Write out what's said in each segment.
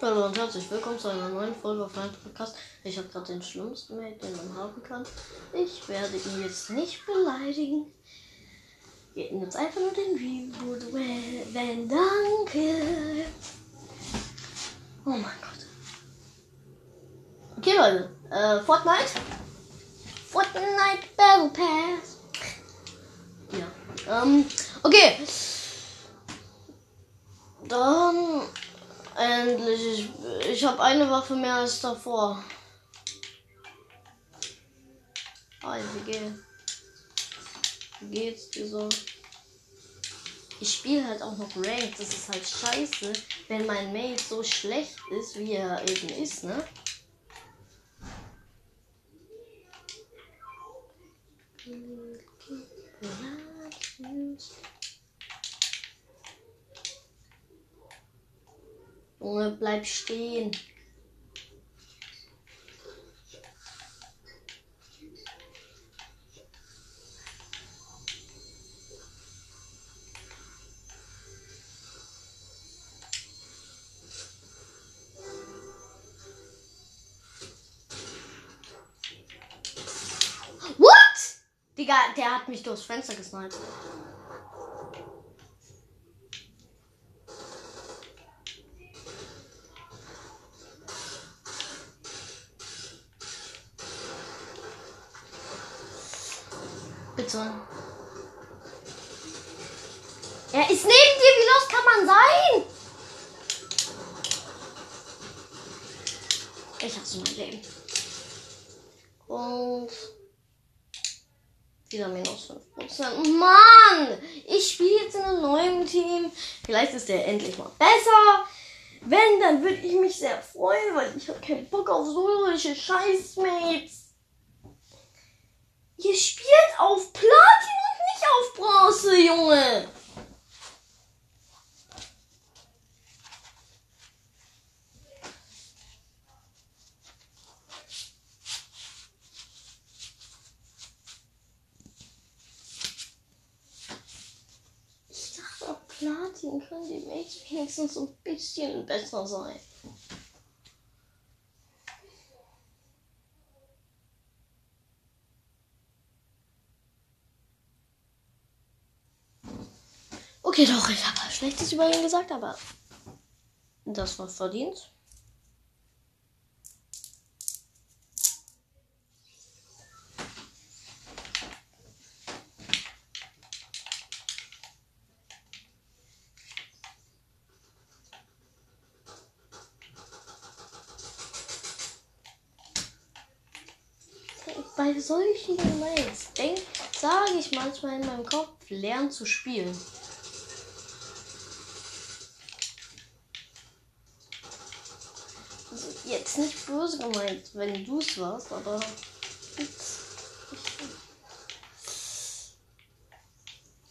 Hallo und herzlich willkommen zu einer neuen Folge auf meinem Podcast. Ich habe gerade den schlimmsten Mate, den man haben kann. Ich werde ihn jetzt nicht beleidigen. Wir hätten jetzt einfach nur den Reboot. Wenn, danke. Oh mein Gott. Okay, Leute. Äh, Fortnite. Fortnite Battle Pass. Ja. Ähm, okay. Dann endlich. Ich, ich habe eine Waffe mehr als davor. Ah, wie geht? Wie geht's dir so? Ich spiele halt auch noch Ranked. Das ist halt scheiße, wenn mein Mate so schlecht ist, wie er eben ist, ne? Junge, bleib stehen. What? Digga, der hat mich durchs Fenster gesniped. Bitte. Er ist neben dir. Wie los kann man sein? Ich hasse mein Leben. Und wieder minus 5%. Mann! Ich spiele jetzt in einem neuen Team. Vielleicht ist der endlich mal besser. Wenn, dann würde ich mich sehr freuen, weil ich habe keinen Bock auf solche Scheißmates. Ihr spielt auf Platin und nicht auf Bronze, Junge. Ich dachte, auf Platin können die wenigstens so ein bisschen besser sein. Okay, doch, ich habe Schlechtes über ihn gesagt, aber das war verdient. Bei solchen Mails denk, sage ich manchmal in meinem Kopf, lern zu spielen. Jetzt nicht böse gemeint, wenn du es warst, aber.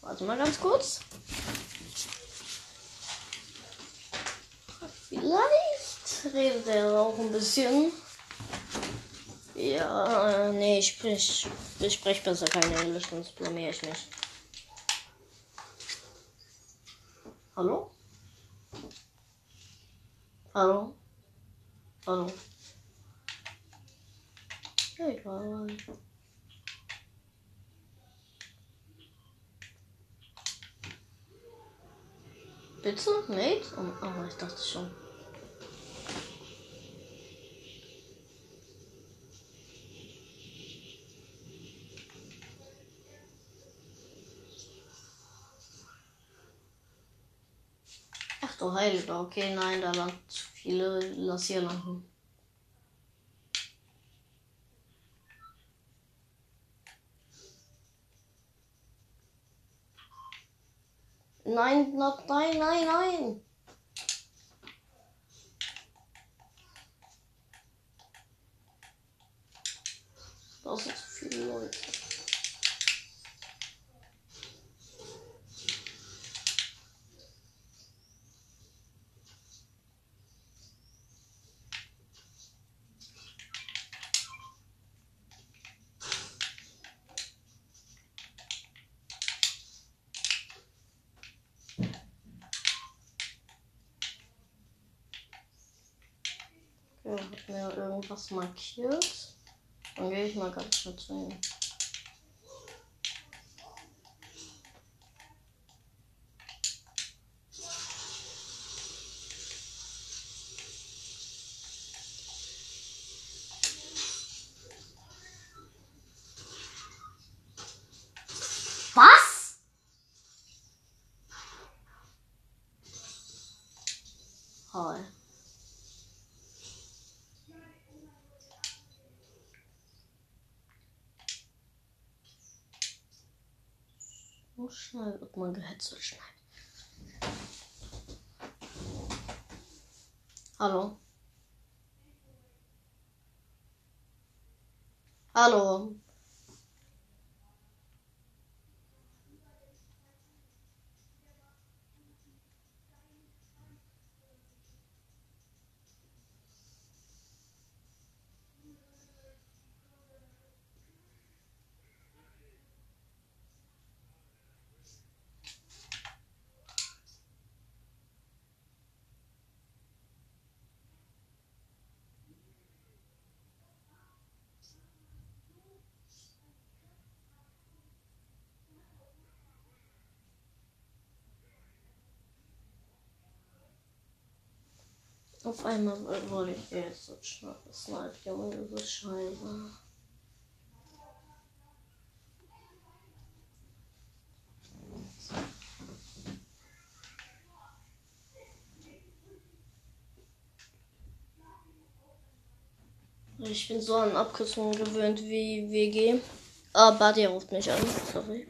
Warte mal ganz kurz. Vielleicht redet er auch ein bisschen. Ja, nee, ich sprich, ich besser kein Englisch, sonst blamier ich mich. Hallo? Hallo? Hallo? Egal. Bitte? Mate? Oh, oh, ich dachte schon. Ach du Heiliger, okay, nein, da waren zu viele. Lass hier landen. Nein, not, nein, nein, nein. Markiert. Dann gehe ich mal ganz schnell zu. Was? Hi. Schnell wird man gehetzelt schnell. Hallo. Hallo. Auf einmal wurde ich jetzt so gesniped, Junge, bist scheiße. Ich bin so an Abkürzungen gewöhnt wie WG. Ah, Buddy ruft mich an. Sorry.